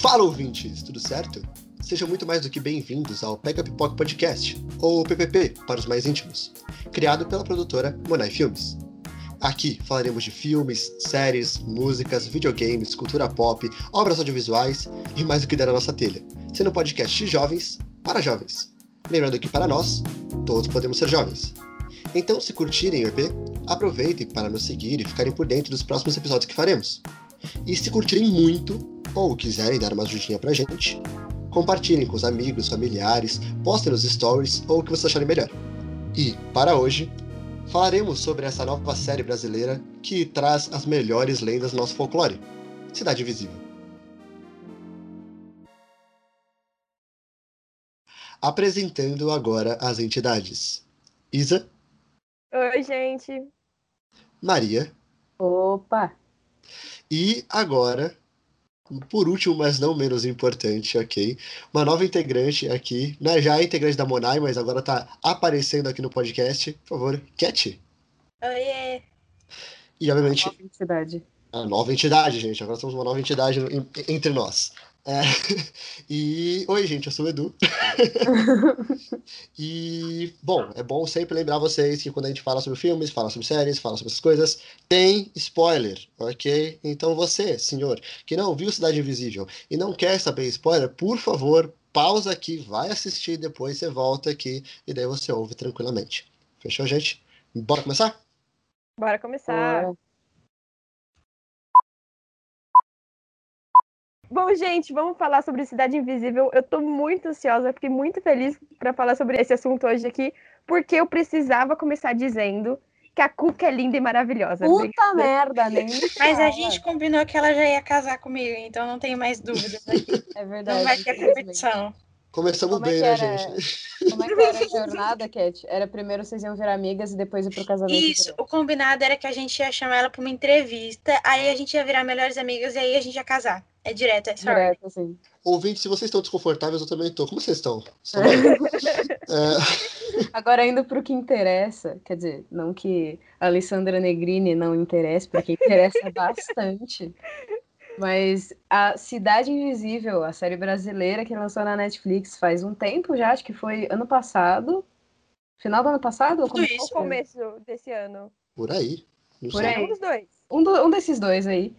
Fala ouvintes, tudo certo? Sejam muito mais do que bem-vindos ao Pega Pipoca Podcast, ou PPP para os mais íntimos, criado pela produtora Monai Filmes. Aqui falaremos de filmes, séries, músicas, videogames, cultura pop, obras audiovisuais e mais do que der na nossa telha, sendo um podcast de jovens para jovens. Lembrando que para nós, todos podemos ser jovens. Então, se curtirem o EP, aproveitem para nos seguir e ficarem por dentro dos próximos episódios que faremos. E se curtirem muito, ou quiserem dar uma ajudinha pra gente, compartilhem com os amigos, familiares, postem nos stories ou o que vocês acharem melhor. E, para hoje, falaremos sobre essa nova série brasileira que traz as melhores lendas do nosso folclore Cidade Invisível. Apresentando agora as entidades: Isa. Oi, gente. Maria. Opa! E agora, por último, mas não menos importante, ok? Uma nova integrante aqui, né? já é integrante da Monai, mas agora tá aparecendo aqui no podcast. Por favor, Cat. Oiê. E obviamente. Nova entidade. A nova entidade, gente. Agora somos uma nova entidade entre nós. É, e oi, gente, eu sou o Edu. e bom, é bom sempre lembrar vocês que quando a gente fala sobre filmes, fala sobre séries, fala sobre essas coisas, tem spoiler, ok? Então você, senhor, que não viu Cidade Invisível e não quer saber spoiler, por favor, pausa aqui, vai assistir, depois você volta aqui e daí você ouve tranquilamente. Fechou, gente? Bora começar? Bora começar. Bora. Bom, gente, vamos falar sobre Cidade Invisível. Eu tô muito ansiosa, fiquei muito feliz para falar sobre esse assunto hoje aqui, porque eu precisava começar dizendo que a Cuca é linda e maravilhosa. Puta merda, nem me Mas a gente combinou que ela já ia casar comigo, então não tenho mais dúvidas aqui. É verdade. Não vai ter competição. Começamos Como é bem, que né, gente? Como é que era a jornada, Cat? Era primeiro vocês iam virar amigas e depois ir pro casamento. Isso, o combinado era que a gente ia chamar ela pra uma entrevista, aí a gente ia virar melhores amigas e aí a gente ia casar. É direto, é essa ordem. Direto, assim. Ouvinte, se vocês estão desconfortáveis, eu também tô. Como vocês estão? Bem? É, Agora, indo pro que interessa, quer dizer, não que a Alessandra Negrini não interesse, porque interessa bastante. Mas a Cidade Invisível, a série brasileira que lançou na Netflix faz um tempo já, acho que foi ano passado. Final do ano passado? Ou Tudo isso. O começo desse ano. por aí. Não Por sei. aí. Um dos dois. Um, do- um desses dois aí.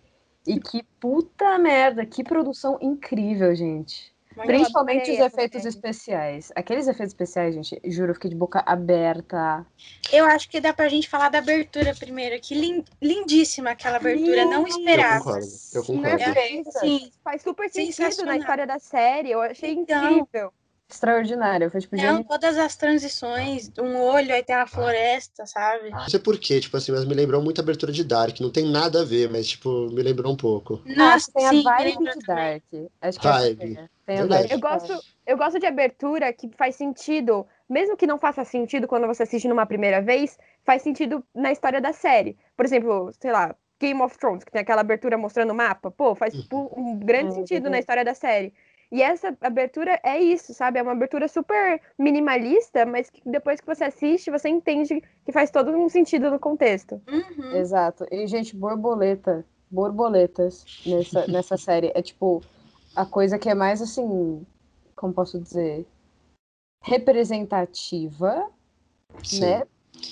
E que puta merda, que produção incrível, gente. Muito Principalmente os essa efeitos especiais. Aqueles efeitos especiais, gente, juro, eu fiquei de boca aberta. Eu acho que dá pra gente falar da abertura primeiro. Que lin- lindíssima aquela abertura, não Linda. Eu esperava. concordo, eu concordo. Perfeita. Sim, Faz super sentido na história da série. Eu achei Então. incrível. Extraordinário. Foi tipo, não, genial. todas as transições, um olho, aí tem a floresta, sabe? Não sei porquê, tipo assim, mas me lembrou muito a abertura de Dark. Não tem nada a ver, mas, tipo, me lembrou um pouco. Nossa, tem sim, a vibe de também. Dark. Acho que Vibe. essa é. Tem a vibe Eu gosto, eu gosto de abertura que faz sentido, mesmo que não faça sentido quando você assiste numa primeira vez, faz sentido na história da série. Por exemplo, sei lá, Game of Thrones, que tem aquela abertura mostrando o mapa, pô, faz tipo, um grande É, sentido na história da série. E essa abertura é isso, sabe? É uma abertura super minimalista, mas que depois que você assiste, você entende que faz todo um sentido no contexto. Uhum. Exato. E, gente, borboleta. Borboletas nessa, nessa série. É tipo a coisa que é mais assim. Como posso dizer? Representativa, Sim. né?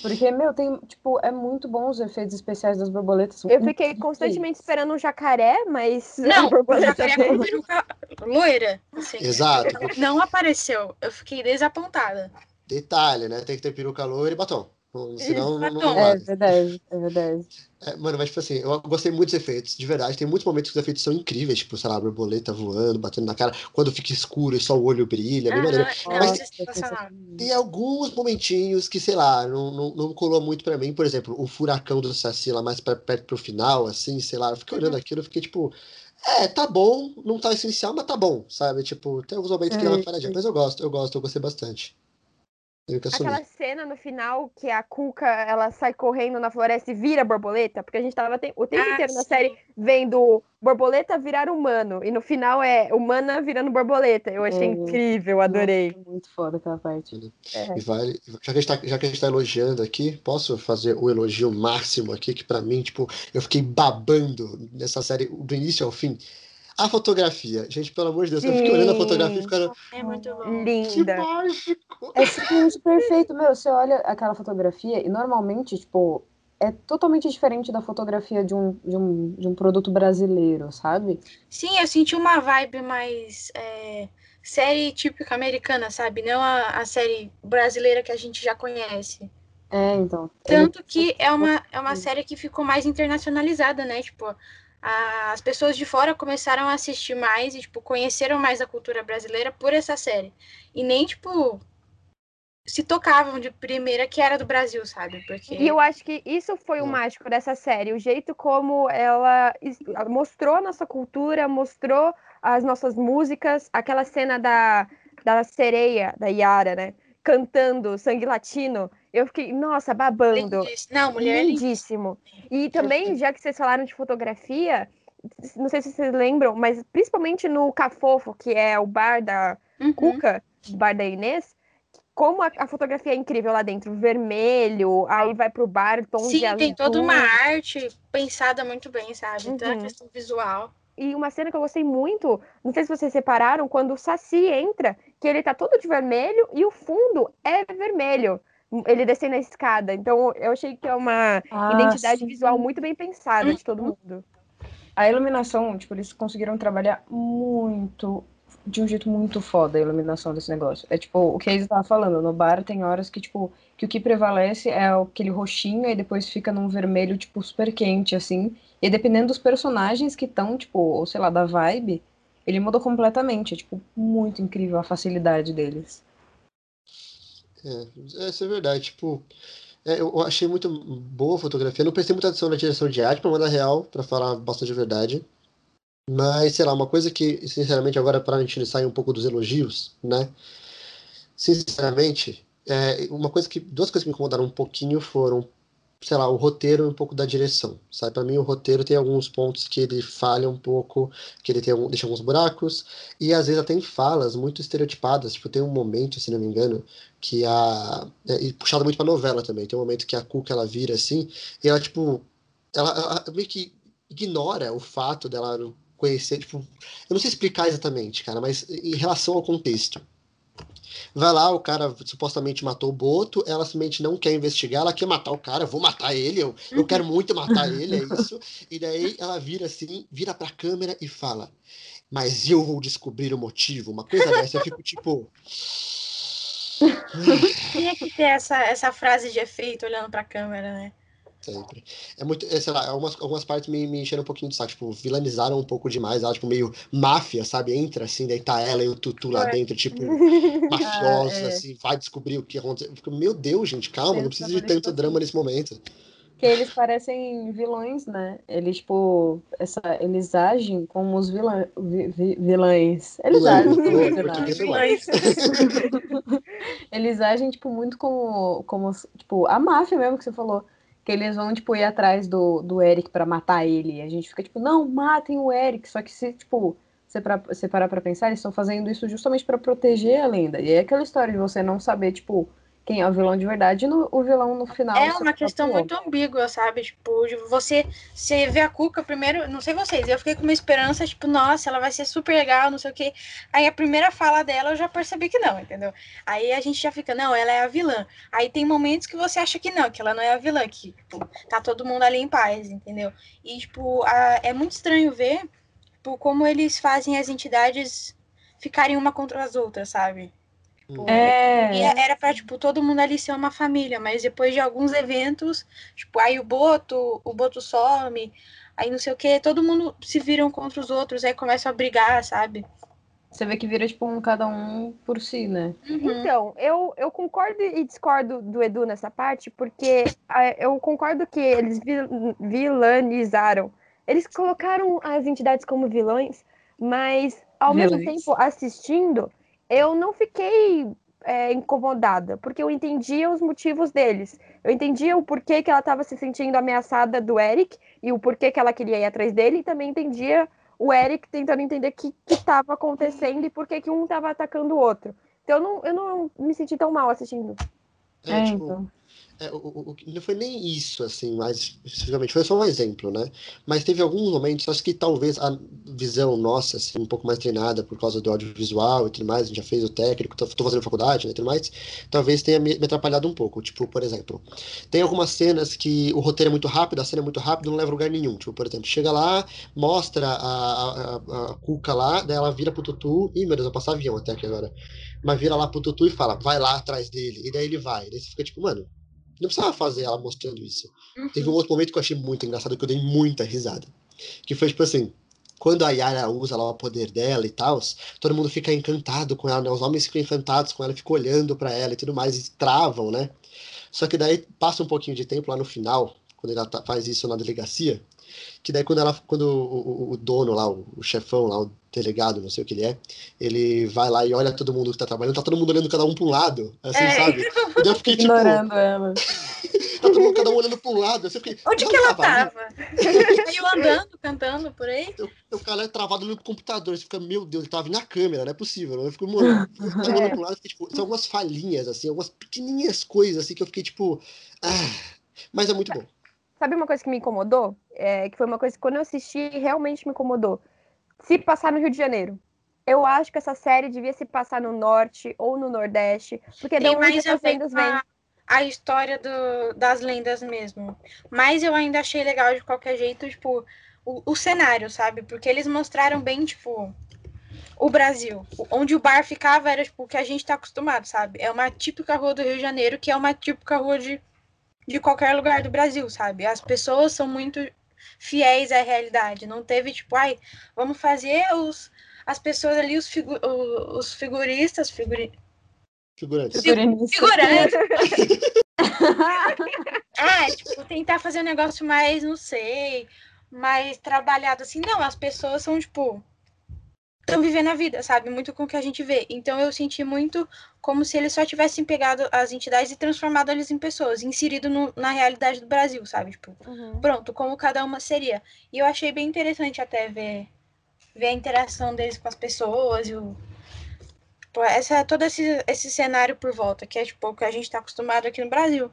Porque, meu, tem, tipo, é muito bom os efeitos especiais das borboletas. Eu fiquei constantemente esperando um jacaré, mas a Não, borboleta queria veio. com peruca loira. Assim. Exato. Não apareceu. Eu fiquei desapontada. Detalhe, né? Tem que ter peruca loira e batom. Não- Senão não, não. É verdade, é verdade. É, mano, mas tipo assim, eu gostei muito dos efeitos, de verdade. Tem muitos momentos que os efeitos são incríveis, tipo, sei lá, a borboleta voando, batendo na cara, quando fica escuro e só o olho brilha, bem maneiro. Aham, Nossa, não, é. Tem alguns momentinhos que, sei lá, não, não, não colou muito pra mim. Por exemplo, o furacão do Saci lá mais pra, perto pro final, assim, sei lá. Eu fiquei olhando aquilo, eu fiquei tipo, é, tá bom, não tá essencial, mas tá bom, sabe? Tipo, tem alguns momentos que dá uma falhadinha, sim. mas eu gosto, eu gosto, eu gostei bastante. Aquela cena no final que a Cuca ela sai correndo na floresta e vira borboleta, porque a gente tava o tempo Ah, inteiro na sim. série vendo borboleta virar humano, e no final é humana virando borboleta. Eu achei Uhum. incrível, adorei. Nossa, muito foda aquela parte. É. E vale, já que, a gente tá, já que a gente tá elogiando aqui, posso fazer o elogio máximo aqui, que pra mim, tipo, eu fiquei babando nessa série do início ao fim. A fotografia. Gente, pelo amor de Deus, eu fiquei olhando a fotografia e ficando. É muito bom. Que Linda. mágico! É simplesmente perfeito. Meu, você olha aquela fotografia e normalmente, tipo, é totalmente diferente da fotografia de um, de um, de um produto brasileiro, sabe? Sim, eu senti uma vibe mais é, série típica americana, sabe? Não a, a série brasileira que a gente já conhece. É, então. Tanto que é uma, é uma série que ficou mais internacionalizada, né? Tipo, as pessoas de fora começaram a assistir mais e, tipo, conheceram mais a cultura brasileira por essa série. E nem, tipo, se tocavam de primeira que era do Brasil, sabe? Porque. E eu acho que isso foi o mágico dessa série, o jeito como ela mostrou a nossa cultura, mostrou as nossas músicas, aquela cena da, da sereia, da Yara, né? Cantando Sangue Latino. Eu fiquei, nossa, babando. Lindíssimo. Não, mulher é. Lindíssimo. E também, já que vocês falaram de fotografia, não sei se vocês lembram, mas principalmente no Cafofo, que é o bar da Uhum. Cuca, o bar da Inês, como a, a fotografia é incrível lá dentro, vermelho, aí vai pro bar, tom de Sim, tem toda azul. uma arte pensada muito bem, sabe? Então, a Uhum. questão visual. E uma cena que eu gostei muito, não sei se vocês separaram, quando o Saci entra, que ele tá todo de vermelho e o fundo é vermelho. Ele descendo a escada. Então, eu achei que é uma Ah, identidade sim. visual muito bem pensada de todo mundo. A iluminação, tipo, eles conseguiram trabalhar muito, de um jeito muito foda a iluminação desse negócio. É tipo, o que a Isa tava falando, no bar tem horas que, tipo, que o que prevalece é aquele roxinho e depois fica num vermelho, tipo, super quente, assim. E dependendo dos personagens que estão, tipo, ou sei lá, da vibe, ele mudou completamente. É, tipo, muito incrível a facilidade deles. É, isso é verdade. Tipo, é, eu achei muito boa a fotografia. Não prestei muita atenção na direção de arte, pra mandar real, pra falar bastante a verdade. Mas, sei lá, uma coisa que, sinceramente, agora para a gente sair um pouco dos elogios, né? Sinceramente, é, uma coisa que. Duas coisas que me incomodaram um pouquinho foram, sei lá, o roteiro e um pouco da direção. Sabe? Pra mim, o roteiro tem alguns pontos que ele falha um pouco, que ele tem deixa alguns buracos, e às vezes até em falas muito estereotipadas. Tipo, tem um momento, se não me engano, que a. é, e puxado muito pra novela também. Tem um momento que a Cuca ela vira assim, e ela, tipo. Ela, ela meio que ignora o fato dela conhecer. Tipo, eu não sei explicar exatamente, cara, mas em relação ao contexto. Vai lá, o cara supostamente matou o Boto, ela simplesmente não quer investigar, ela quer matar o cara, eu vou matar ele, eu, eu quero muito matar ele, é isso. E daí ela vira assim, vira pra câmera e fala: Mas eu vou descobrir o motivo. Uma coisa dessa, eu fico tipo. Tinha que ter essa, essa frase de efeito olhando pra câmera, né? Sempre. É muito, é, sei lá, algumas, algumas partes me, me encheram um pouquinho de saco, tipo, vilanizaram um pouco demais, ela, tipo, meio máfia, sabe? Entra assim, daí tá ela e o Tutu lá É. dentro, tipo, mafiosa, Ah, é. assim, vai descobrir o que aconteceu. Eu fico, meu Deus, gente, calma, não precisa de tanto drama nesse momento. Que eles parecem vilões, né? Eles, tipo, essa, eles agem como os vilã, vi- vi- vilães. Eles Vilães, agem como vilões, os português vilões. é vilões. Eles agem, tipo, muito como, como, tipo, a máfia mesmo que você falou. Que eles vão, tipo, ir atrás do, do Eric pra matar ele. E a gente fica, tipo, não, matem o Eric. Só que se, tipo, você, pra, você parar pra pensar, eles estão fazendo isso justamente pra proteger a lenda. E é aquela história de você não saber, tipo, quem é o vilão de verdade e no- o vilão no final. É uma questão muito ambígua, sabe? Tipo, você, você vê a Cuca primeiro, não sei vocês, eu fiquei com uma esperança, tipo, nossa, ela vai ser super legal, não sei o quê. Aí a primeira fala dela eu já percebi que não, entendeu? Aí a gente já fica, não, ela é a vilã. Aí tem momentos que você acha que não, que ela não é a vilã, que tipo, tá todo mundo ali em paz, entendeu? E, tipo, a- é muito estranho ver tipo, como eles fazem as entidades ficarem uma contra as outras, sabe? Tipo, É. e era pra, tipo, todo mundo ali ser uma família, mas depois de alguns eventos, tipo, aí o Boto, o Boto some, aí não sei o que, todo mundo se viram contra os outros, aí começam a brigar, sabe? Você vê que vira, tipo, um cada um por si, né? Uhum. Então, eu, eu concordo e discordo do Edu nessa parte, porque eu concordo que eles vil- vilanizaram. Eles colocaram as entidades como vilões, mas ao mesmo Vilões. tempo, assistindo, eu não fiquei é, incomodada, porque eu entendia os motivos deles. Eu entendia o porquê que ela estava se sentindo ameaçada do Eric e o porquê que ela queria ir atrás dele, e também entendia o Eric tentando entender o que estava acontecendo e por que que um estava atacando o outro. Então eu não, eu não me senti tão mal assistindo. É, É, tipo, então. É, o, o, não foi nem isso, assim, mais especificamente, foi só um exemplo, né? Mas teve alguns momentos, acho que talvez a visão nossa, assim, um pouco mais treinada por causa do audiovisual e tudo mais, a gente já fez o técnico, tô fazendo faculdade, né, e tudo mais, talvez tenha me, me, atrapalhado um pouco. Tipo, por exemplo, tem algumas cenas que o roteiro é muito rápido, a cena é muito rápida, não leva a lugar nenhum. Tipo, por exemplo, chega lá, mostra a, a, a Cuca lá, daí ela vira pro Tutu, ih, meu Deus, eu passar avião até aqui agora. Mas vira lá pro Tutu e fala, vai lá atrás dele, e daí ele vai. E daí você fica tipo, mano, não precisava fazer ela mostrando isso. Uhum. Teve um outro momento que eu achei muito engraçado, que eu dei muita risada. Que foi tipo assim, quando a Yara usa lá o poder dela e tal, todo mundo fica encantado com ela, né? Os homens ficam encantados com ela, ficam olhando para ela e tudo mais, e travam, né? Só que daí passa um pouquinho de tempo lá no final, quando ela tá, faz isso na delegacia, que daí quando ela quando o, o, o dono lá, o, o, chefão lá, o delegado, não sei o que ele é, ele vai lá e olha todo mundo que tá trabalhando, tá todo mundo olhando cada um pra um lado, assim, é. sabe? E daí eu fiquei tipo. Ignorando ela. tá todo mundo cada um olhando pra um lado. Assim, fiquei, Onde que ela tava? Saiu andando, cantando por aí? O cara é travado no computador, você fica, meu Deus, ele tava na câmera, não é possível. Eu fico morando. olhando é. pra um lado, fiquei, tipo, são algumas falhinhas, assim, algumas pequenininhas coisas assim que eu fiquei tipo. Ah, mas é muito bom. Sabe uma coisa que me incomodou? É, que foi uma coisa que quando eu assisti realmente me incomodou. Se passar no Rio de Janeiro. Eu acho que essa série devia se passar no norte ou no nordeste, porque Tem mais a ver a, a história do, das lendas mesmo. Mas eu ainda achei legal de qualquer jeito, tipo, o, o cenário, sabe? Porque eles mostraram bem, tipo, o Brasil. Onde o bar ficava era, tipo, o que a gente tá acostumado, sabe? É uma típica rua do Rio de Janeiro, que é uma típica rua de de qualquer lugar do Brasil, sabe? As pessoas são muito fiéis à realidade. Não teve tipo, ai, vamos fazer os as pessoas ali, os, figu, os figuristas, figuri... figurantes. Figurantes. Figurantes. é, tipo, tentar fazer um negócio mais, não sei, mais trabalhado assim. Não, as pessoas são, tipo, estão vivendo a vida, sabe? Muito com o que a gente vê. Então eu senti muito como se eles só tivessem pegado as entidades e transformado eles em pessoas, inserido no, na realidade do Brasil, sabe? Tipo, uhum. pronto, como cada uma seria. E eu achei bem interessante até ver, ver a interação deles com as pessoas e o. Tipo, essa, todo esse, esse cenário por volta, que é tipo o que a gente está acostumado aqui no Brasil.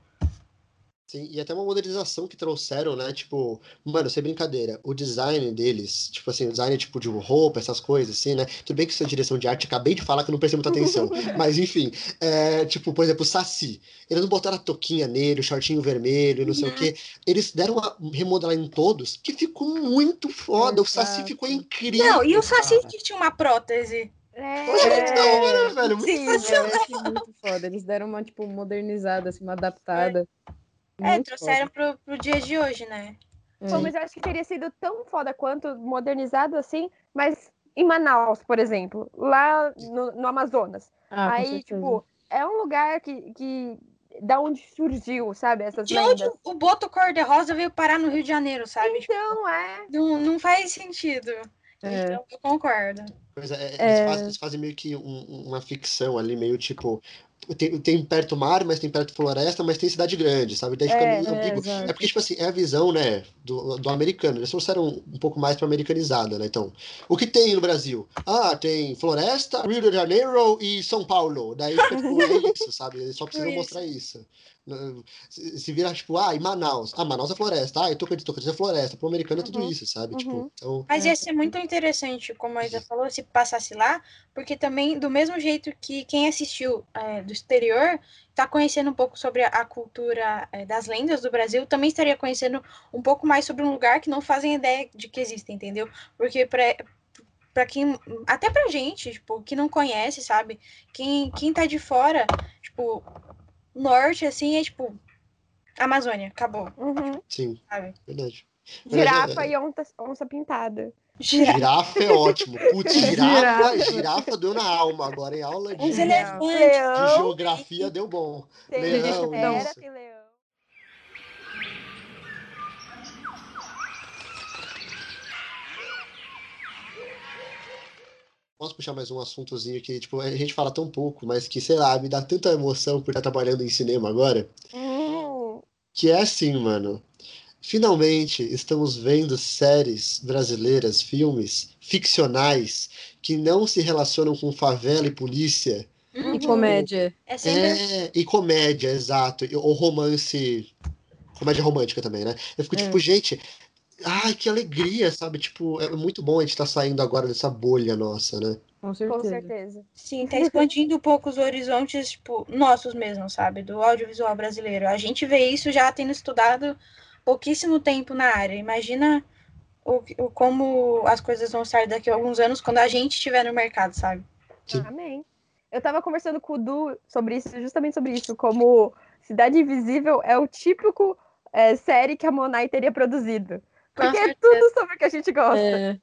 Sim, e até uma modernização que trouxeram, né? Tipo, mano, sem brincadeira, o design deles, tipo assim, o design tipo de roupa, essas coisas, assim, né? Tudo bem que isso é direção de arte, acabei de falar que eu não prestei muita atenção. mas enfim, é, tipo, por exemplo, o Saci. Eles não botaram a toquinha nele, o shortinho vermelho, não sei o quê. Uhum. Eles deram uma remodelar em todos, que ficou muito foda. O Saci ficou incrível. Não, e o Saci que tinha uma prótese. É, Poxa, muito da hora, velho. Muito Sim, eu muito foda. Eles deram uma, tipo, modernizada, assim, uma adaptada. É. É, Muito trouxeram pro, pro dia de hoje, né? Pô, mas eu acho que teria sido tão foda quanto modernizado assim, mas em Manaus, por exemplo, lá no, no Amazonas. Ah, Aí, tipo, é um lugar que, que da onde surgiu, sabe, essas de lendas. onde o boto cor-de-rosa veio parar no Rio de Janeiro, sabe? Tipo, então, é. Não, não faz sentido. É. Então, eu concordo. Pois é, eles, é... Fazem, eles fazem meio que um, uma ficção ali, meio tipo, tem, tem perto mar, mas tem perto floresta, mas tem cidade grande, sabe? Daí fica é, meio ambíguo. É, é, porque, tipo assim, é a visão, né, do, do americano. Eles trouxeram um pouco mais pra americanizada, né? Então, o que tem no Brasil? Ah, tem floresta, Rio de Janeiro e São Paulo. Daí fica, tipo, é isso, sabe? Eles só precisam mostrar isso. Se vira, tipo, ah, em Manaus. Ah, Manaus é floresta. Ah, eu tô acreditando que é floresta. Pro americano é tudo uhum. isso, sabe? Tipo, uhum. Tipo, então... Mas ia ser muito interessante, como a Isa falou, se passasse lá, porque também, do mesmo jeito que quem assistiu é, do exterior está conhecendo um pouco sobre a cultura é, das lendas do Brasil, também estaria conhecendo um pouco mais sobre um lugar que não fazem ideia de que existe, entendeu? Porque para para quem até pra gente, tipo, que não conhece, sabe? Quem quem tá de fora, tipo, norte, assim, é tipo. Amazônia, acabou. Uhum. Sim. Sabe? Verdade. Girafa é... e onça, onça pintada. Girafa. girafa é ótimo. Putz, girafa, girafa deu na alma agora, em aula de, de geografia deu bom. Leão, leão. Posso puxar mais um assuntozinho que, tipo, a gente fala tão pouco, mas que, sei lá, me dá tanta emoção por estar trabalhando em cinema agora. Uhum. Que é assim, mano. Finalmente estamos vendo séries brasileiras, filmes ficcionais que não se relacionam com favela e polícia Uhum. E comédia. É. É, e comédia, exato. Ou romance. Comédia romântica também, né? Eu fico É. tipo, gente. Ai, que alegria, sabe? Tipo, é muito bom a gente estar saindo agora dessa bolha nossa, né? Com certeza. Com certeza. Sim, tá expandindo um pouco os horizontes, tipo, nossos mesmos, sabe? Do audiovisual brasileiro. A gente vê isso já tendo estudado pouquíssimo tempo na área. Imagina o, o- como as coisas vão estar daqui a alguns anos quando a gente estiver no mercado, sabe? Sim. Amém. Eu tava conversando com o Du sobre isso, justamente sobre isso, como Cidade Invisível é o típico é, série que a Monai teria produzido. Porque é tudo sobre o que a gente gosta. É,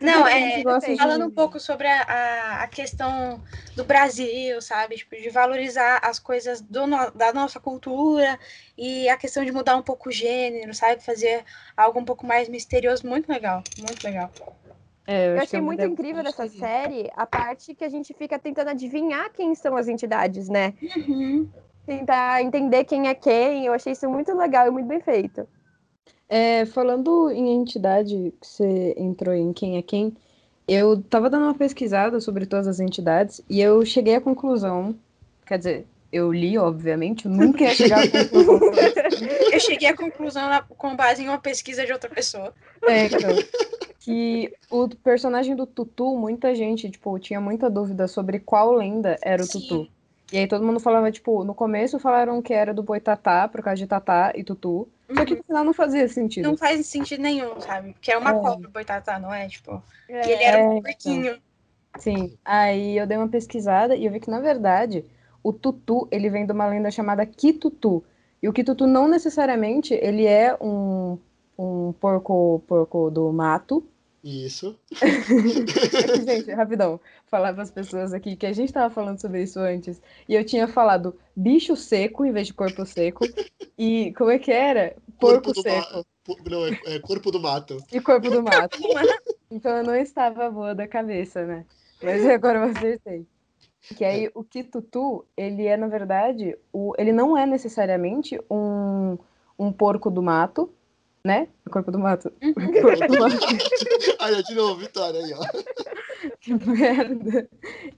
Não, é, de- Falando um pouco sobre a, a, a questão do Brasil, sabe? Tipo, de valorizar as coisas do no- da nossa cultura e a questão de mudar um pouco o gênero, sabe? Fazer algo um pouco mais misterioso. Muito legal, muito legal. É, Eu que achei é muito incrível dessa série a parte que a gente fica tentando adivinhar quem são as entidades, né? Tentar entender quem é quem. Eu achei isso muito legal e muito bem feito. É, falando em entidade, que você entrou em quem é quem, eu tava dando uma pesquisada sobre todas as entidades e eu cheguei à conclusão, quer dizer, eu li, obviamente, eu nunca ia chegar à conclusão. Eu cheguei à conclusão na- com base em uma pesquisa de outra pessoa. É, então, que o personagem do Tutu, muita gente, tipo, tinha muita dúvida sobre qual lenda era o Sim. Tutu. E aí todo mundo falava, tipo, no começo falaram que era do Boitatá, por causa de Tatá e Tutu. Só que no final não fazia sentido. Não faz sentido nenhum, sabe? Porque é uma É. cobra o boitatá, não é? Tipo, É, e ele era É, um então. porquinho. Sim, aí eu dei uma pesquisada e eu vi que, na verdade, o tutu, ele vem de uma lenda chamada Kitutu. E o Kitutu não necessariamente, ele é um, um porco, porco do mato. Isso. Gente, rapidão, falar para as pessoas aqui que a gente tava falando sobre isso antes. E eu tinha falado bicho seco em vez de corpo seco. E como é que era? Porco do seco. Não, é, é corpo do mato. e corpo do mato. Então eu não estava boa da cabeça, né? Mas agora eu acertei. Que aí o Kitutu, ele é, na verdade, o, ele não é necessariamente um, um porco do mato, né? O corpo do mato. Uhum. O corpo do mato. Olha, de novo, Vitória aí, ó. Que merda.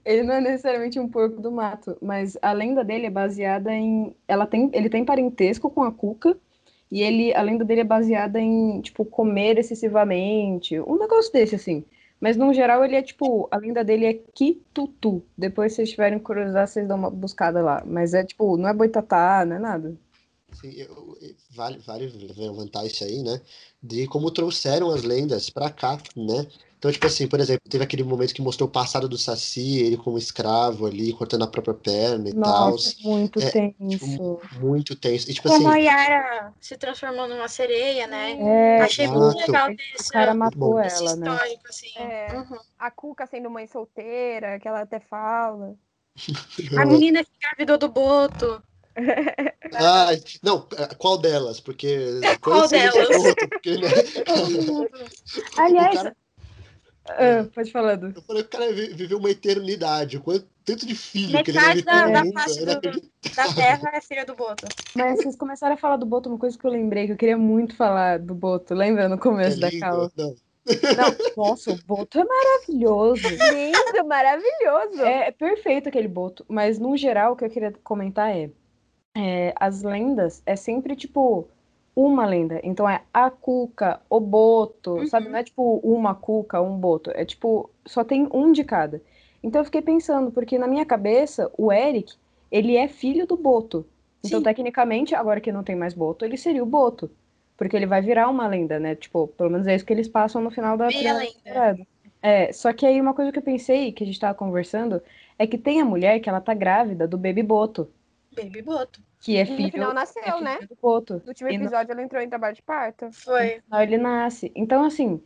Ele não é necessariamente um porco do mato, mas a lenda dele é baseada em. Ela tem, ele tem parentesco com a cuca, e ele, a lenda dele é baseada em, tipo, comer excessivamente. Um negócio desse, assim. Mas no geral ele é tipo. A lenda dele é Kitutu. Depois, se vocês tiverem curiosidade, vocês dão uma buscada lá. Mas é tipo, não é boitatá, não é nada. Sim, eu- eu- vale, vale levantar isso aí, né? De como trouxeram as lendas pra cá, né? Então, tipo assim, por exemplo, teve aquele momento que mostrou o passado do Saci, ele como escravo ali, cortando a própria perna e tal. Nossa, muito É, tenso. Muito tenso. E, tipo Como a assim, Yara se transformou numa sereia, né? É, Achei muito Exato. legal o desse, cara bom. matou esse ela, né? histórico, assim. É. Uhum. A Cuca sendo mãe solteira, que ela até fala. A menina que engravidou do Boto. Ah, não, qual delas? Porque. Qual delas? outro, porque, né? Aliás, cara- ah, pode falar, Du. Eu falei, o cara vi- viveu uma eternidade. Quanto, tanto de filho que ele Metade deve da, da mundo, face é do- da Terra é filha do Boto. Mas vocês começaram a falar do Boto, uma coisa que eu lembrei, que eu queria muito falar do Boto. Lembra no É começo da lindo. cal? Não, Não, nossa, o Boto é maravilhoso. Lindo, maravilhoso. É, é perfeito aquele Boto, mas no geral o que eu queria comentar é, é, as lendas é sempre tipo uma lenda. Então é a Cuca, o Boto, Uhum. sabe? Não é tipo uma Cuca, um Boto. É tipo, só tem um de cada. Então eu fiquei pensando, porque na minha cabeça, o Eric, ele é filho do Boto. Então, Sim. tecnicamente, agora que não tem mais Boto, ele seria o Boto. Porque ele vai virar uma lenda, né? Tipo, pelo menos é isso que eles passam no final da temporada. É, só que aí uma coisa que eu pensei, que a gente tava conversando, é que tem a mulher que ela tá grávida do Baby Boto, Baby Boto. que é E no filho, final é nasceu, filho né? do Boto. No último E no episódio ela entrou em trabalho de parto. Foi. final ele nasce. Então, assim,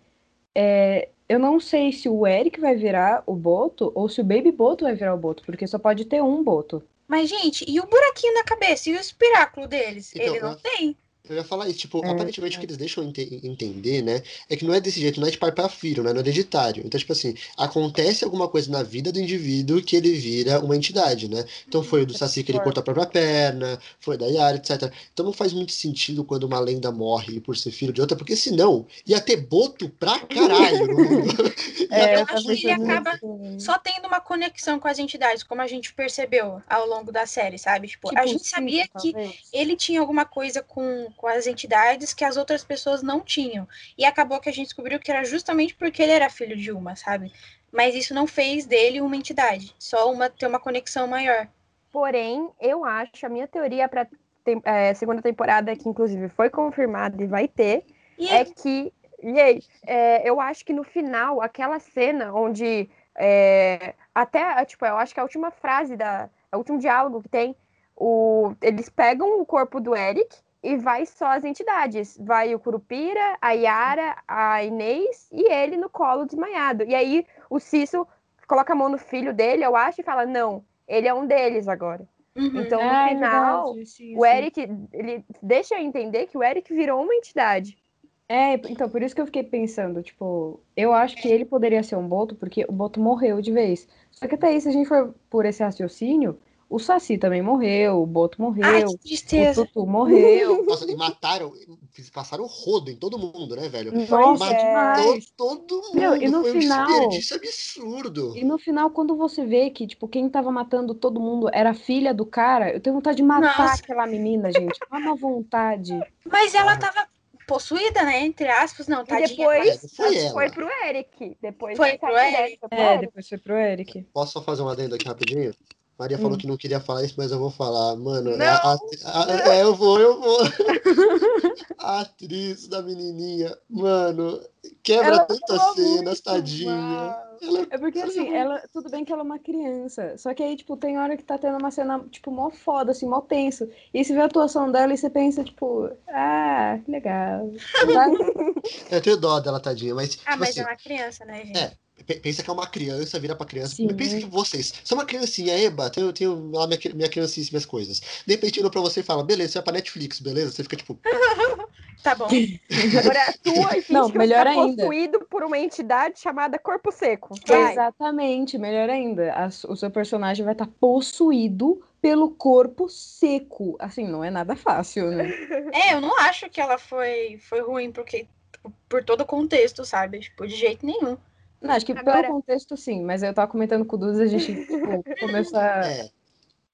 é, eu não sei se o Eric vai virar o Boto ou se o Baby Boto vai virar o Boto, porque só pode ter um Boto. Mas, gente, e o buraquinho na cabeça? E o espiráculo deles? Então, Ele não tem. Eu ia falar isso, tipo, É, aparentemente é. o que eles deixam ente- entender, né, é que não é desse jeito, não é de pai pra filho, né, não é hereditário. Então, tipo assim, acontece alguma coisa na vida do indivíduo que ele vira uma entidade, né? Então foi o do Saci que ele cortou a própria perna, foi da Yara, etc. Então não faz muito sentido quando uma lenda morre por ser filho de outra, porque senão ia ter boto pra caralho no mundo. É, eu acho que ele acaba só tendo uma conexão com as entidades, como a gente percebeu ao longo da série, sabe? Tipo, a Tipo, gente sim, sabia que talvez. ele tinha alguma coisa com, com as entidades que as outras pessoas não tinham. E acabou que a gente descobriu que era justamente porque ele era filho de uma, sabe? Mas isso não fez dele uma entidade, só uma ter uma conexão maior. Porém, eu acho, a minha teoria para segunda temporada, que inclusive foi confirmada e vai ter, E é que, e aí, é, eu acho que no final, aquela cena onde é, até, tipo, eu acho que a última frase da, o último diálogo que tem, o, eles pegam o corpo do Eric e vai só as entidades, vai o Curupira, a Yara, a Inês e ele no colo desmaiado. E aí o Cício coloca a mão no filho dele, eu acho, e fala, não, ele é um deles agora. Uhum. Então, no Ah, é final, verdade, o. Eric, ele deixa entender que o Eric virou uma entidade. É, então, por isso que eu fiquei pensando, tipo, eu acho que ele poderia ser um Boto, porque o Boto morreu de vez. Só que até aí, se a gente for por esse raciocínio, o Saci também morreu, o Boto Ai, morreu, que o. Tutu morreu. Nossa, e mataram, passaram rodo em todo mundo, né, velho? Nossa, é. Matou demais. todo mundo. Meu, e no Foi um final- desperdício absurdo. E no final, quando você vê que, tipo, quem tava matando todo mundo era a filha do cara, eu tenho vontade de matar Nossa. aquela menina, gente. Uma vontade. Mas ela tava possuída, né? Entre aspas, não, E tadinha. depois Não foi ela. foi pro Eric. Depois Foi pro Eric. foi pro É, Eric. depois foi pro Eric. Posso só fazer um adendo aqui rapidinho? Maria falou Hum. que não queria falar isso, mas eu vou falar. Mano, Não. a- a- a- é, eu vou, eu vou. A atriz da menininha, mano, quebra Ela tantas cenas, muito tadinha. Ela- É porque assim, ela, tudo bem que ela é uma criança, só que aí, tipo, tem hora que tá tendo uma cena, tipo, mó foda, assim, mó tenso. E você vê a atuação dela e você pensa, tipo, ah, que legal. Eu tenho dó dela, tadinha, mas, Ah, tipo mas assim, é uma criança, né, gente? É. pe- pensa que é uma criança, vira pra criança. Sim. Pensa que vocês, são uma criancinha, eba, tenho, tenho lá minha, minha criancice, minhas coisas. De repente, olhou pra você e fala, beleza, você vai pra Netflix, beleza? Você fica tipo, Tá bom. Agora atua e finge Não, melhor você tá ainda. possuído por uma entidade chamada Corpo Seco. Vai. Exatamente, melhor ainda. a o seu personagem vai estar possuído pelo corpo seco. Assim, não é nada fácil, né? É, eu não acho que ela foi, foi ruim porque, tipo, por todo o contexto, sabe? Tipo, de jeito nenhum. Não, acho que Agora- pelo contexto, sim, mas eu tava comentando com o Dudas, a gente tipo, começou a. é.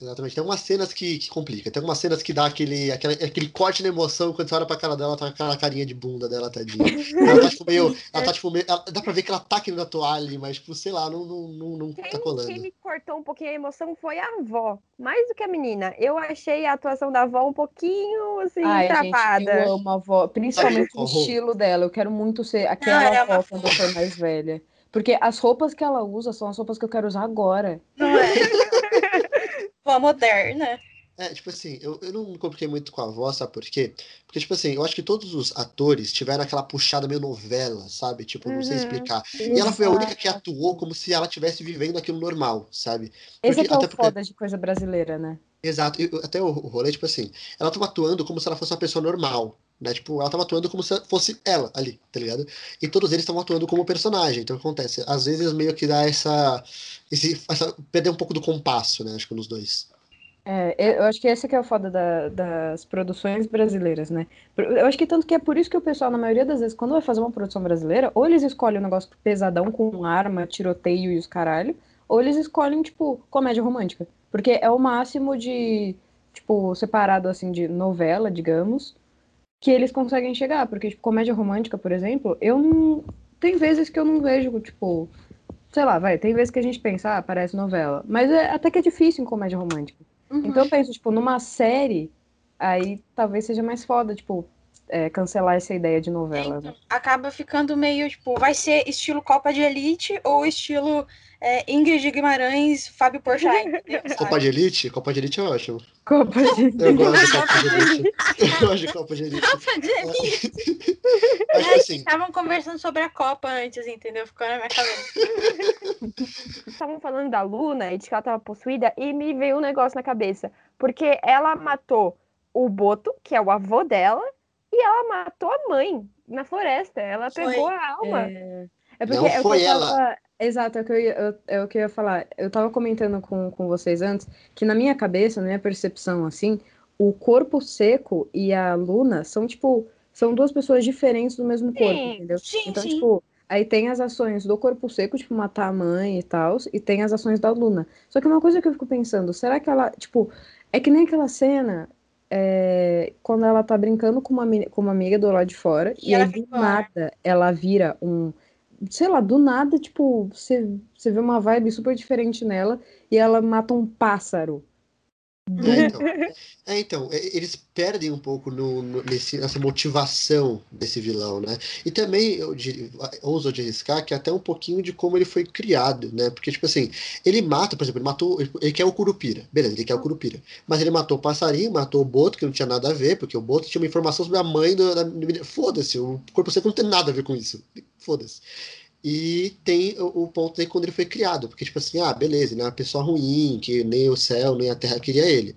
Exatamente. Tem algumas cenas que, que complica. Tem algumas cenas que dá aquele, aquele, aquele corte na emoção quando você olha pra cara dela, tá com aquela carinha de bunda dela, tadinha. Ela tá tipo meio. Ela tá tipo meio. ela- dá pra ver que ela tá querendo atuar ali, mas, tipo, sei lá, não, não, não, não Quem, tá quem colando. me cortou um pouquinho a emoção foi a avó. Mais do que a menina. Eu achei a atuação da avó um pouquinho, assim, Ai, gente, travada. eu amo a avó, principalmente o Qual roupa? estilo dela. Eu quero muito ser aquela ela é avó quando eu for mais velha. Porque as roupas que ela usa são as roupas que eu quero usar agora. Não é? Vó moderna. É, tipo assim, eu, eu não me compliquei muito com a voz, sabe por quê? Porque, tipo assim, eu acho que todos os atores tiveram aquela puxada meio novela, sabe? Tipo, não sei Uhum. explicar. E ela foi a única que atuou como se ela estivesse vivendo aquilo normal, sabe? Esse Porque- é que é até o porque- foda de coisa brasileira, né? Exato, e até o, o rolê, tipo assim, ela tava atuando como se ela fosse uma pessoa normal, né? Tipo, ela tava atuando como se fosse ela ali, tá ligado? E todos eles estavam atuando como personagem. Então o que acontece? Às vezes meio que dá essa. Esse, essa perder um pouco do compasso, né? Acho que nos dois. É, eu acho que esse que é o foda da- das produções brasileiras, né? Eu acho que tanto que é por isso que o pessoal, na maioria das vezes, quando vai fazer uma produção brasileira, ou eles escolhem um negócio pesadão com arma, tiroteio e os caralho, ou eles escolhem, tipo, comédia romântica. Porque é o máximo de, tipo, separado, assim, de novela, digamos, que eles conseguem chegar. Porque, tipo, comédia romântica, por exemplo, eu não... Tem vezes que eu não vejo, tipo... Sei lá, vai, tem vezes que a gente pensa, ah, parece novela. Mas é, até que é difícil em comédia romântica. Uhum. Então eu penso, tipo, numa série, aí talvez seja mais foda, tipo, é, cancelar essa ideia de novela, né? Então, acaba ficando meio, tipo, vai ser estilo Copa de Elite ou estilo é, Ingrid Guimarães, Fábio Porchat? Copa de Elite? Copa de Elite é ótimo. Copa de... Eu gosto de Copa de Elite. Eu gosto de Copa de Elite. Copa de Elite. Mas, tipo assim, Estavam conversando sobre a Copa antes, entendeu? Ficou na minha cabeça. Estavam falando da Luna e de que ela tava possuída e me veio um negócio na cabeça. Porque ela matou o Boto, que é o avô dela, e ela matou a mãe na floresta. Ela Foi. pegou a alma. É, é porque Não é o que foi eu ela. tava- Exato, é o, que eu ia, eu- é o que eu ia falar. Eu tava comentando com, com vocês antes que na minha cabeça, na minha percepção, assim, o corpo seco e a Luna são, tipo, são duas pessoas diferentes do mesmo corpo, Sim, entendeu? sim, então, sim. tipo, aí tem as ações do corpo seco, tipo, matar a mãe e tal, e tem as ações da Luna. Só que uma coisa que eu fico pensando, será que ela, tipo, é que nem aquela cena é, quando ela tá brincando com uma, com uma amiga do lado de fora, E e, aí do nada ela vira um. Sei lá, do nada, tipo, você, você vê uma vibe super diferente nela e ela mata um pássaro. É, então, é, então, é, eles perdem um pouco no, no- nesse, nessa motivação desse vilão, né? E também eu di- ouso de arriscar que até um pouquinho de como ele foi criado, né? Porque, tipo assim, ele mata, por exemplo, ele matou. Ele, ele quer o Curupira. Beleza, ele quer o Curupira. Mas ele matou o passarinho, matou o Boto, que não tinha nada a ver, porque o Boto tinha uma informação sobre a mãe do, da menina. Foda-se, o corpo seco não tem nada a ver com isso. Foda-se. E tem o, o ponto aí quando ele foi criado, porque, tipo assim, ah, beleza, ele é uma pessoa ruim, que nem o céu, nem a terra queria ele.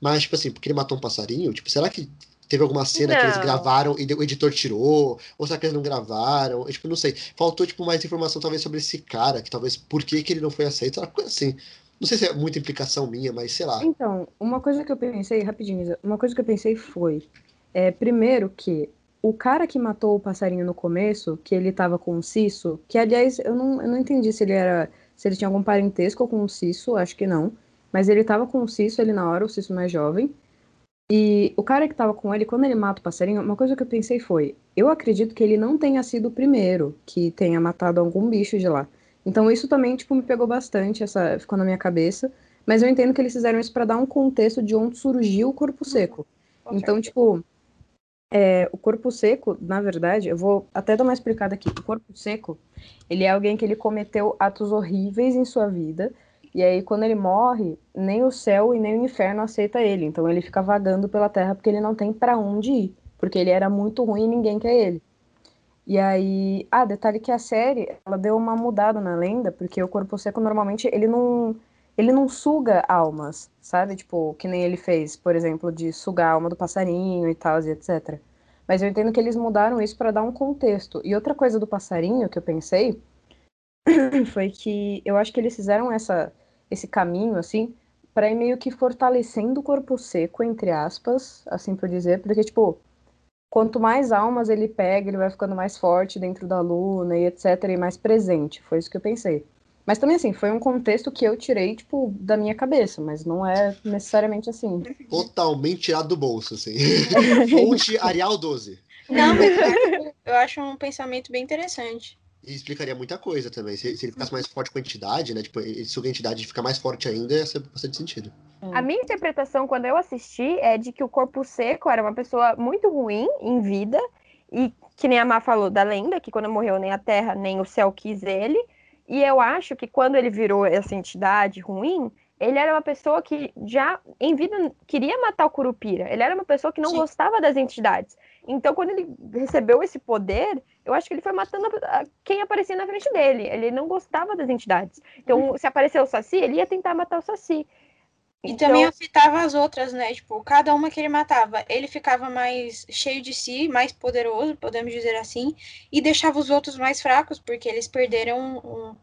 Mas, tipo assim, porque ele matou um passarinho, tipo, será que teve alguma cena que eles Não. gravaram e o editor tirou? Ou será que eles não gravaram? Eu, tipo, não sei. Faltou, tipo, mais informação, talvez, sobre esse cara, que talvez por que, que ele não foi aceito, uma coisa assim. Não sei se é muita implicação minha, mas sei lá. Então, uma coisa que eu pensei, rapidinho, Isa, uma coisa que eu pensei foi, é, primeiro que o cara que matou o passarinho no começo, que ele tava com o Cisso, que aliás, eu não, eu não entendi se ele era, se ele tinha algum parentesco com o Cisso, acho que não, mas ele tava com o Cisso ali na hora, o Cisso mais jovem, e o cara que tava com ele, quando ele mata o passarinho, uma coisa que eu pensei foi, eu acredito que ele não tenha sido o primeiro que tenha matado algum bicho de lá. Então isso também, tipo, me pegou bastante, essa ficou na minha cabeça. Mas eu entendo que eles fizeram isso para dar um contexto de onde surgiu o corpo seco. Com Então, tipo, é, o corpo seco, na verdade, eu vou até dar uma explicada aqui. O corpo seco, ele é alguém que ele cometeu atos horríveis em sua vida. E aí, quando ele morre, nem o céu e nem o inferno aceita ele. Então, ele fica vagando pela terra porque ele não tem para onde ir. Porque ele era muito ruim e ninguém quer ele. E aí, ah, detalhe que a série, ela deu uma mudada na lenda, porque o corpo seco normalmente ele não ele não suga almas, sabe? Tipo, que nem ele fez, por exemplo, de sugar a alma do passarinho e tal, e etc. Mas eu entendo que eles mudaram isso para dar um contexto. E outra coisa do passarinho que eu pensei foi que eu acho que eles fizeram essa, esse caminho, assim, para ir meio que fortalecendo o corpo seco, entre aspas, assim por dizer, porque, tipo, quanto mais almas ele pega, ele vai ficando mais forte dentro da luna e etc, e mais presente. Foi isso que eu pensei. Mas também, assim, foi um contexto que eu tirei, tipo, da minha cabeça, mas não é necessariamente assim. Totalmente tirado do bolso, assim. Fonte Arial 12. Não, mas eu acho, um pensamento bem interessante. E explicaria muita coisa também. Se, se ele ficasse mais forte com a entidade, né? Tipo, ele suga a entidade e fica mais forte ainda, ia ser bastante sentido. A minha interpretação, quando eu assisti, é de que o corpo seco era uma pessoa muito ruim em vida, e que nem a Má falou da lenda, que quando morreu nem a terra nem o céu quis ele. E eu acho que quando ele virou essa entidade ruim, ele era uma pessoa que já em vida queria matar o Curupira. Ele era uma pessoa que não Sim. gostava das entidades. Então, quando ele recebeu esse poder, eu acho que ele foi matando a- a- quem aparecia na frente dele. Ele não gostava das entidades. Então, se apareceu o Saci, ele ia tentar matar o Saci. E Então- também afetava as outras, né? Tipo, cada uma que ele matava, ele ficava mais cheio de si, mais poderoso, podemos dizer assim, e deixava os outros mais fracos, porque eles perderam um,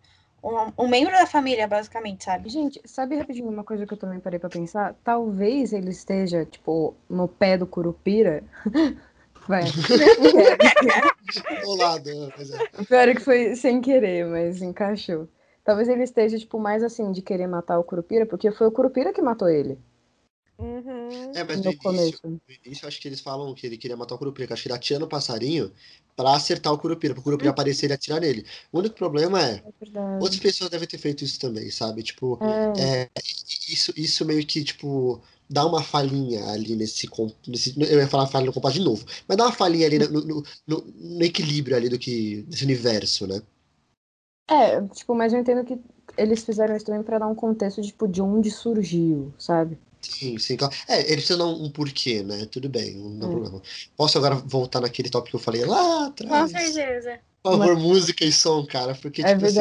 um, um membro da família, basicamente, sabe? Gente, sabe rapidinho uma coisa que eu também parei pra pensar? Talvez ele esteja, tipo, no pé do Curupira. Vai. Olá, Dan, pois é. O pior é que foi sem querer, mas encaixou. Talvez ele esteja, tipo, mais assim, de querer matar o Curupira, porque foi o Curupira que matou ele Uhum. É, mas no no início, começo. no início, acho que eles falam que ele queria matar o Curupira, que acho que ele atira no passarinho pra acertar o Curupira, pro Curupira aparecer e ele atirar nele. O único problema é, É outras pessoas devem ter feito isso também, sabe? Tipo, É, é, isso, isso meio que, tipo, dá uma falhinha ali nesse, nesse. Eu ia falar falha no compasso de novo, mas dá uma falhinha ali no, no, no- no equilíbrio ali do que. desse universo, né? É, tipo, mas eu entendo que eles fizeram isso também pra dar um contexto, tipo, de onde surgiu, sabe? Sim, sim, claro. É, eles precisam dar um, um porquê, né? Tudo bem, não dá Hum. problema. Posso agora voltar naquele tópico que eu falei lá Com atrás? certeza. Por favor, música e som, cara. Porque, É tipo assim,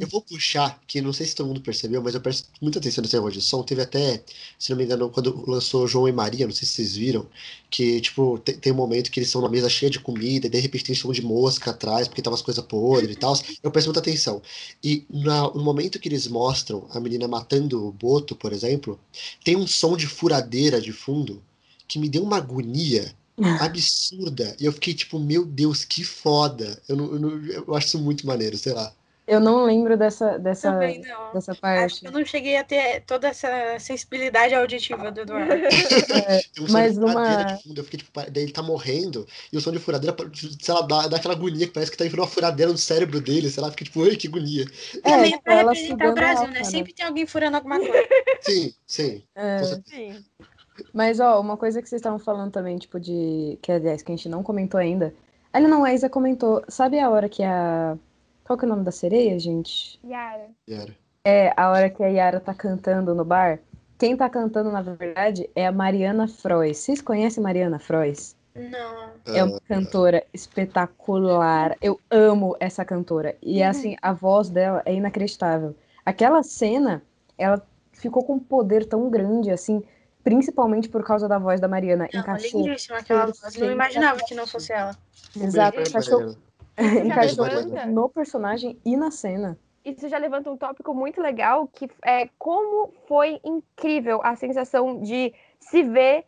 eu vou puxar, que não sei se todo mundo percebeu, mas eu presto muita atenção nesse negócio de som. Teve até, se não me engano, quando lançou João e Maria, não sei se vocês viram, que, tipo, tem, tem um momento que eles estão numa mesa cheia de comida, e de repente tem som de mosca atrás, porque tava as coisas podres e tal. Eu presto muita atenção. E na- no momento que eles mostram a menina matando o Boto, por exemplo, tem um som de furadeira de fundo que me deu uma agonia absurda. E eu fiquei tipo, meu Deus, que foda. Eu, não, eu, não- eu acho isso muito maneiro, sei lá. Eu não lembro dessa, dessa, dessa Acho parte. que eu não cheguei a ter toda essa sensibilidade auditiva do Eduardo. Tem um Mas numa- de fundo. Eu fiquei tipo, daí ele tá morrendo. E o som de furadeira, sei lá, dá, dá aquela agonia que parece que tá entrando uma furadeira no cérebro dele, sei lá. Fica tipo, ai, que agonia. Também tipo, pra representar o Brasil, né? Sempre tem alguém furando alguma coisa. Sim, sim. É. Sim. Mas, ó, uma coisa que vocês estavam falando também, tipo, de. Que, aliás, que a gente não comentou ainda. Ali não, a Isa comentou. Sabe a hora que a. Qual que é o nome da sereia, gente? Yara. Era. É a hora que a Yara tá cantando no bar. Quem tá cantando, na verdade, é a Mariana Frois. Vocês conhecem Mariana Frois? Não. É uma cantora espetacular. Eu amo essa cantora. E assim, a voz dela é inacreditável. Aquela cena, ela ficou com um poder tão grande, assim, principalmente por causa da voz da Mariana. Não, Encaixou. lindíssima aquela voz. Não imaginava que não fosse ela. Exato, encaixou, encaixou no personagem e na cena. Isso já levanta um tópico muito legal, que é como foi incrível a sensação de se ver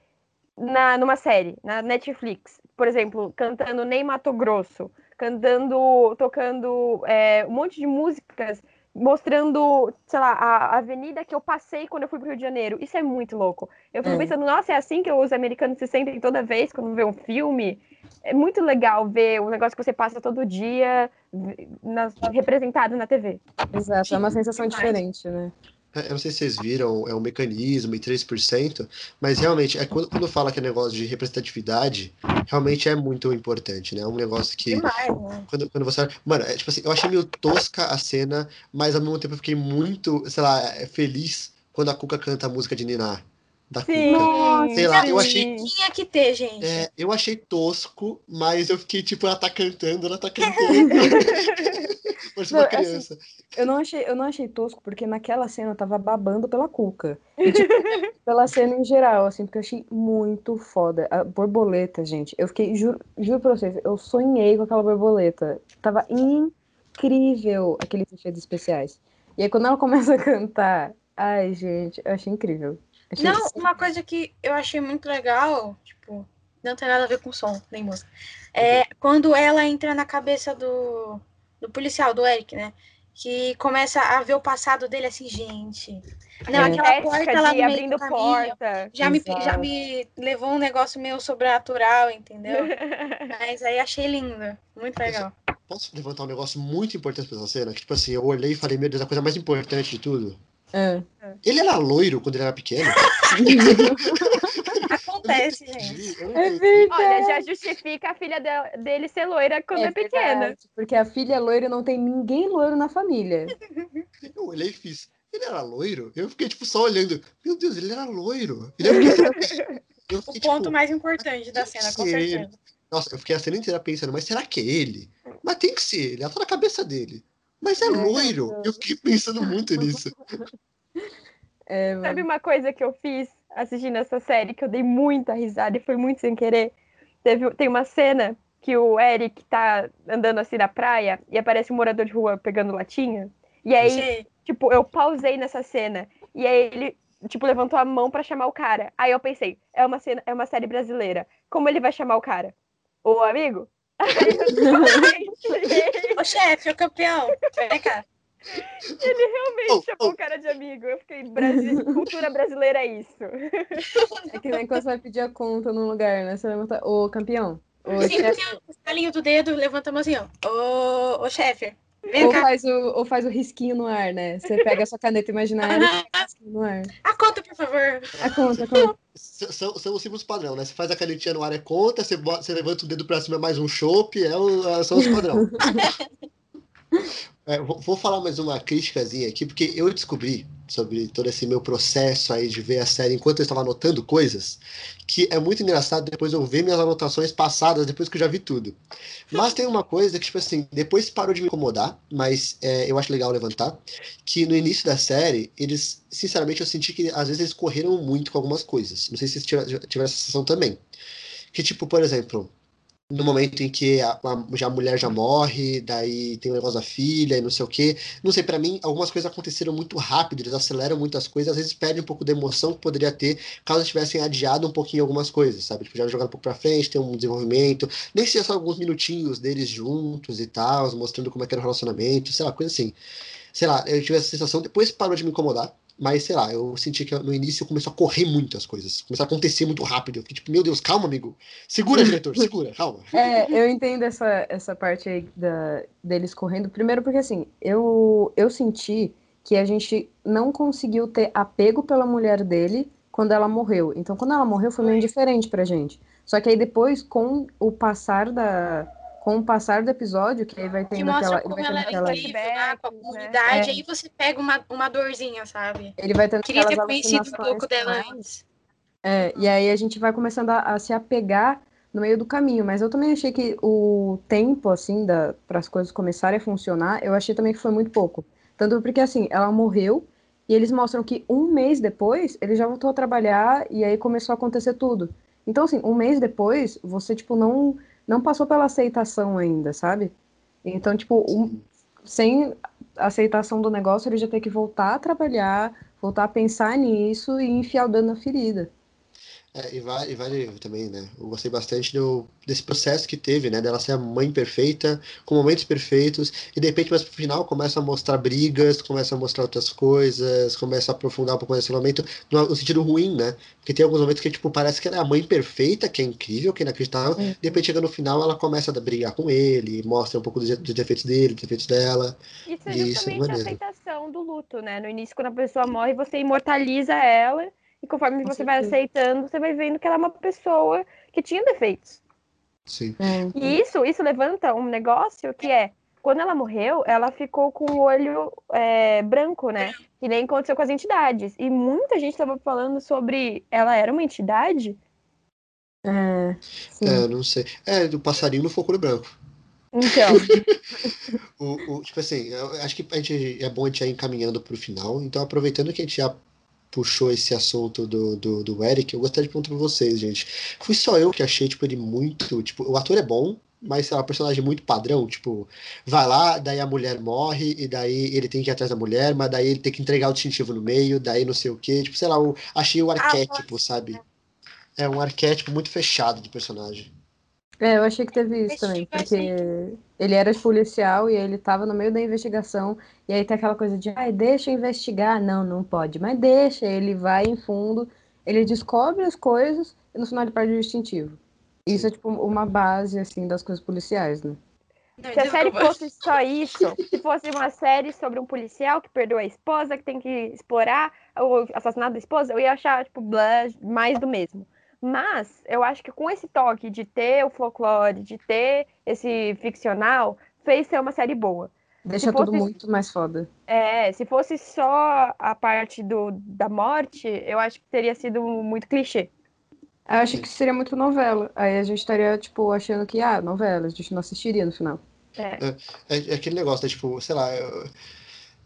na, numa série, na Netflix. Por exemplo, cantando Ney Mato Grosso, cantando, tocando é, um monte de músicas, mostrando, sei lá, a avenida que eu passei quando eu fui pro Rio de Janeiro. Isso é muito louco. Eu fico É. pensando, nossa, é assim que os americanos se sentem toda vez quando vê um filme. É muito legal ver um negócio que você passa todo dia nas- representado na TV. Exato, é uma sensação diferente, né? É, Eu não sei se vocês viram, é um mecanismo em 3%, mas realmente, é quando, quando fala que é negócio de representatividade, realmente é muito importante, né? É um negócio que. Demais, né? Quando, quando você. Mano, é tipo assim, eu achei meio tosca a cena, mas ao mesmo tempo eu fiquei muito, sei lá, é, feliz quando a Cuca canta a música de Niná. Da Sim, Cuca. Sei lá, eu achei- Tinha que ter, gente. É, eu achei tosco, mas eu fiquei tipo, ela tá cantando, ela tá cantando. Parece uma assim, criança. Eu não achei, eu não achei tosco, porque naquela cena eu tava babando pela Cuca. E, tipo, pela cena em geral, assim, porque eu achei muito foda. A borboleta, gente. Eu fiquei, juro, juro pra vocês, eu sonhei com aquela borboleta. Tava incrível aqueles efeitos especiais. E aí quando ela começa a cantar, ai, gente, eu achei incrível. Achei Não, uma coisa que eu achei muito legal, tipo, não tem nada a ver com som, nem música. É quando ela entra na cabeça do, do policial, do Eric, né? Que começa a ver o passado dele assim, gente. Não, É. aquela porta lá no meio abrindo do caminho. porta. Já me, já me levou um negócio meio sobrenatural, entendeu? Mas aí achei lindo. Muito legal. Posso levantar um negócio muito importante pra essa cena? Que, tipo assim, eu olhei e falei, meu Deus, a coisa mais importante de tudo. É. Ele era loiro quando ele era pequeno? Acontece, gente. É verdade. Olha, já justifica a filha de- dele ser loira quando é, pequena. verdade, porque a filha é loira e não tem ninguém loiro na família. Eu olhei e fiz, ele era loiro? Eu fiquei, tipo, só olhando. Meu Deus, ele era loiro. Ele eu fiquei, eu O fiquei, ponto tipo, mais importante da cena, com certeza. Nossa, eu fiquei a cena inteira pensando, mas será que é ele? Mas tem que ser ele, ela tá na cabeça dele. Mas é loiro. Eu fiquei pensando muito nisso. É, Sabe uma coisa que eu fiz assistindo essa série que eu dei muita risada e foi muito sem querer? Teve, tem uma cena que o Eric tá andando assim na praia e aparece um morador de rua pegando latinha. E aí, Sei. tipo, eu pausei nessa cena. E aí ele, tipo, levantou a mão pra chamar o cara. Aí eu pensei, é uma cena, é uma série brasileira. Como ele vai chamar o cara? O amigo? Ô, chefe, o campeão. Vem cá. Realmente Oh, chamou oh. o cara de amigo. Eu fiquei, Brasi... cultura brasileira é isso. É que nem quando você vai pedir a conta num lugar, né? Você levanta, ô campeão. Ô, Sempre chefe. tem o estalinho do dedo, levanta a mãozinha. Ô, ô chefe, vem Ou cá. faz, o, ou faz o risquinho no ar, né? Você pega a sua caneta imaginária e faz o risquinho no ar. A conta, por favor. A conta, a conta. São, são os símbolos padrão, né? Você faz a canetinha no ar é conta, você, bota- você levanta o dedo pra cima é mais um chopp, é o, são os padrão. É, vou, vou falar mais uma críticazinha aqui, porque eu descobri sobre todo esse meu processo aí de ver a série enquanto eu estava anotando coisas, que é muito engraçado depois eu ver minhas anotações passadas, depois que eu já vi tudo. Mas tem uma coisa que, tipo assim, depois parou de me incomodar, mas é, eu acho legal levantar, que no início da série, eles, sinceramente, eu senti que às vezes eles correram muito com algumas coisas. Não sei se vocês tiveram essa sensação também. Que, tipo, por exemplo, no momento em que a, a, já a mulher já morre, daí tem o negócio da filha e não sei o quê. Não sei, para mim, algumas coisas aconteceram muito rápido, eles aceleram muitas coisas, às vezes perdem um pouco da emoção que poderia ter caso tivessem adiado um pouquinho algumas coisas, sabe? Tipo, já jogado um pouco pra frente, tem um desenvolvimento, nem se é só alguns minutinhos deles juntos e tal, mostrando como é que era o relacionamento, sei lá, coisa assim. Sei lá, eu tive essa sensação, depois parou de me incomodar, mas, sei lá, eu senti que no início começou a correr muito as coisas. Começou a acontecer muito rápido. Eu fiquei tipo, meu Deus, calma, amigo. Segura, diretor, segura, calma. É, eu entendo essa, essa parte aí da, deles correndo. Primeiro porque, assim, eu, eu senti que a gente não conseguiu ter apego pela mulher dele quando ela morreu. Então, quando ela morreu, foi meio indiferente pra gente. Só que aí depois, com o passar da, com o passar do episódio, que aí vai mostra aquela. como ele vai ela tendo é aquela feedback, com a né? comunidade, É. aí você pega uma, uma dorzinha, sabe? ele vai tendo Queria ter conhecido um pouco dela antes. É, e aí a gente vai começando a, a se apegar no meio do caminho, mas eu também achei que o tempo, assim, da, para as coisas começarem a funcionar, eu achei também que foi muito pouco. Tanto porque, assim, ela morreu e eles mostram que um mês depois ele já voltou a trabalhar e aí começou a acontecer tudo. Então, assim, um mês depois, você, tipo, não, não passou pela aceitação ainda, sabe? Então, tipo, um- sem aceitação do negócio, ele já tem que voltar a trabalhar, voltar a pensar nisso e enfiar o dano na ferida. É, e vale, e vale também, né? Eu gostei bastante do, desse processo que teve, né? Dela ser a mãe perfeita, com momentos perfeitos, e de repente, mais pro final, começa a mostrar brigas, começa a mostrar outras coisas, começa a aprofundar um pouco esse momento, no, no sentido ruim, né? Porque tem alguns momentos que, tipo, parece que ela é a mãe perfeita, que é incrível, que é inacreditável, Uhum. de repente, chega no final, ela começa a brigar com ele, mostra um pouco dos, dos defeitos dele, dos defeitos dela. Isso é Isso, justamente a aceitação do luto, né? No início, quando a pessoa morre, você imortaliza ela, e conforme Com você vai aceitando, você vai vendo que ela é uma pessoa que tinha defeitos. Sim. É. E isso, isso levanta um negócio que é, quando ela morreu, ela ficou com o olho é, branco, né? Que nem aconteceu com as entidades. E muita gente estava falando sobre ela era uma entidade. É, sim. É, não sei. É, do passarinho no foco branco. Então, O, o- tipo assim, eu acho que a gente, é bom a gente ir encaminhando pro final. Então, aproveitando que a gente já puxou esse assunto do, do, do Eric, eu gostaria de perguntar pra vocês, gente. Fui só eu que achei, tipo, ele muito. Tipo, o ator é bom, mas sei lá, um personagem muito padrão. Tipo, vai lá, daí a mulher morre, e daí ele tem que ir atrás da mulher, mas daí ele tem que entregar o distintivo no meio, daí não sei o quê. Tipo, sei lá, eu achei o arquétipo, sabe? É um arquétipo muito fechado de personagem. É, eu achei que teve isso também, porque ele era policial e ele tava no meio da investigação, e aí tem aquela coisa de, ai, deixa eu investigar. Não, não pode, mas deixa, ele vai em fundo, ele descobre as coisas e no final ele perde o distintivo. Isso é tipo uma base, assim, das coisas policiais, né? Não, se a série desculpa. fosse só isso, se fosse uma série sobre um policial que perdeu a esposa, que tem que explorar o assassinato da esposa, eu ia achar, tipo, blá, mais do mesmo. Mas eu acho que com esse toque de ter o folclore, de ter esse ficcional, fez ser uma série boa. Deixa Se tudo fosse- muito mais foda. É, se fosse só a parte do, da morte, eu acho que teria sido muito clichê. Eu acho que seria muito novela. Aí a gente estaria, tipo, achando que, ah, novela, a gente não assistiria no final. É. É, é aquele negócio, né? Tipo, sei lá,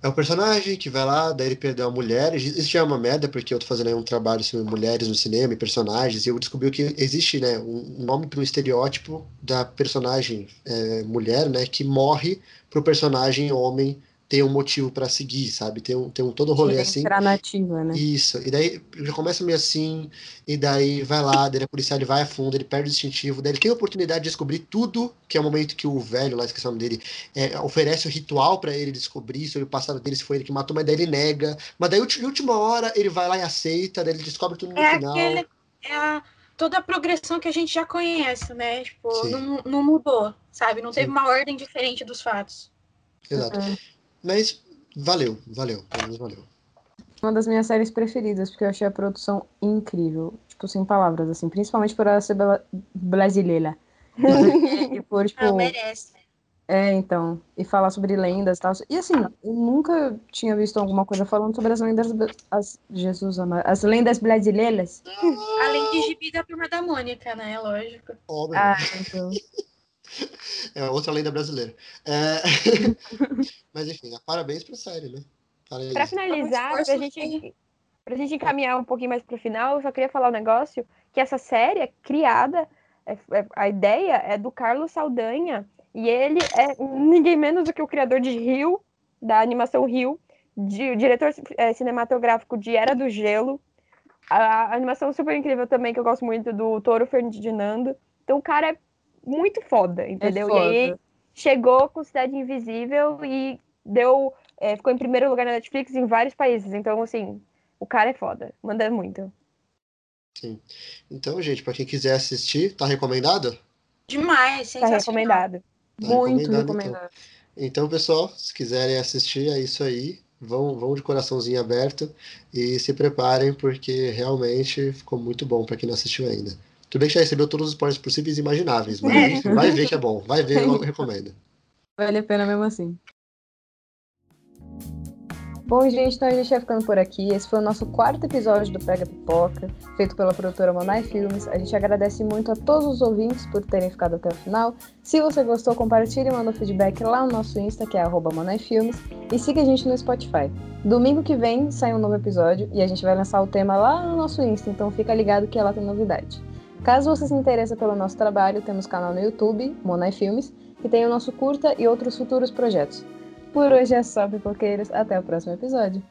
é, o personagem que vai lá, daí ele perdeu a mulher. Isso já é uma merda, porque eu tô fazendo aí um trabalho sobre mulheres no cinema e personagens, e eu descobri que existe, né, um um nome para um estereótipo da personagem é, mulher, né, que morre pro personagem homem ter um motivo pra seguir, sabe? Tem um, tem um todo rolê assim. Será nativa, né? Isso, e daí já começa meio assim, e daí vai lá, daí ele é policial, ele vai a fundo, ele perde o distintivo, daí ele tem a oportunidade de descobrir tudo, que é o momento que o velho, lá esqueci o nome dele, é, oferece o ritual pra ele descobrir sobre o passado dele, se foi ele que matou, mas daí ele nega, mas daí ulti- última hora ele vai lá e aceita, daí ele descobre tudo no É final. aquele. É a- toda a progressão que a gente já conhece, né? Tipo, não, não mudou, sabe? Não teve Sim. uma ordem diferente dos fatos. Exato. É. Mas valeu, valeu, pelo menos valeu. Uma das minhas séries preferidas, porque eu achei a produção incrível. Tipo, sem palavras, assim. Principalmente por ela ser brasileira. e por, tipo, Ah, merece. É, então. E falar sobre lendas e tal. E assim, eu nunca tinha visto alguma coisa falando sobre as lendas. As, Jesus amado. As lendas brasileiras. Além de gibi da turma da Mônica, né? Lógico. Óbvio. Ah, então. É outra lenda brasileira. É... Mas enfim, parabéns pra série, né? Pra finalizar, esforço pra gente, pra gente encaminhar um pouquinho mais pro final, eu só queria falar um negócio, que essa série é criada, é- é- a ideia é do Carlos Saldanha, e ele é ninguém menos do que o criador de Rio, da animação Rio, de, diretor é, cinematográfico de Era do Gelo, a, a animação super incrível também, que eu gosto muito, do Toro Ferdinando. Então o cara é muito foda, entendeu? E aí foda. chegou com Cidade Invisível e deu é, ficou em primeiro lugar na Netflix em vários países. Então, assim, o cara é foda. Manda muito. Então, gente, pra quem quiser assistir, tá recomendado? Demais, Tá sensacional. recomendado. Tá Muito recomendado, recomendado. Então, pessoal, se quiserem assistir, é isso aí. Vão, vão de coraçãozinho aberto e se preparem, porque realmente ficou muito bom pra quem não assistiu ainda. Tudo bem que já recebeu todos os spoilers possíveis e imagináveis, mas vai ver que é bom. Vai ver, eu recomendo. Vale a pena mesmo assim. Bom, gente, então a gente vai ficando por aqui. Esse foi o nosso quarto episódio do Pega Pipoca, feito pela produtora Monai Filmes. A gente agradece muito a todos os ouvintes por terem ficado até o final. Se você gostou, compartilhe e manda um feedback lá no nosso Insta, que é arroba Monai Filmes, e siga a gente no Spotify. Domingo que vem sai um novo episódio e a gente vai lançar o tema lá no nosso Insta, então fica ligado que lá tem novidade. Caso você se interesse pelo nosso trabalho, temos canal no YouTube, Monai Filmes, que tem o nosso curta e outros futuros projetos. Por hoje é só, pipoqueiros. Até o próximo episódio.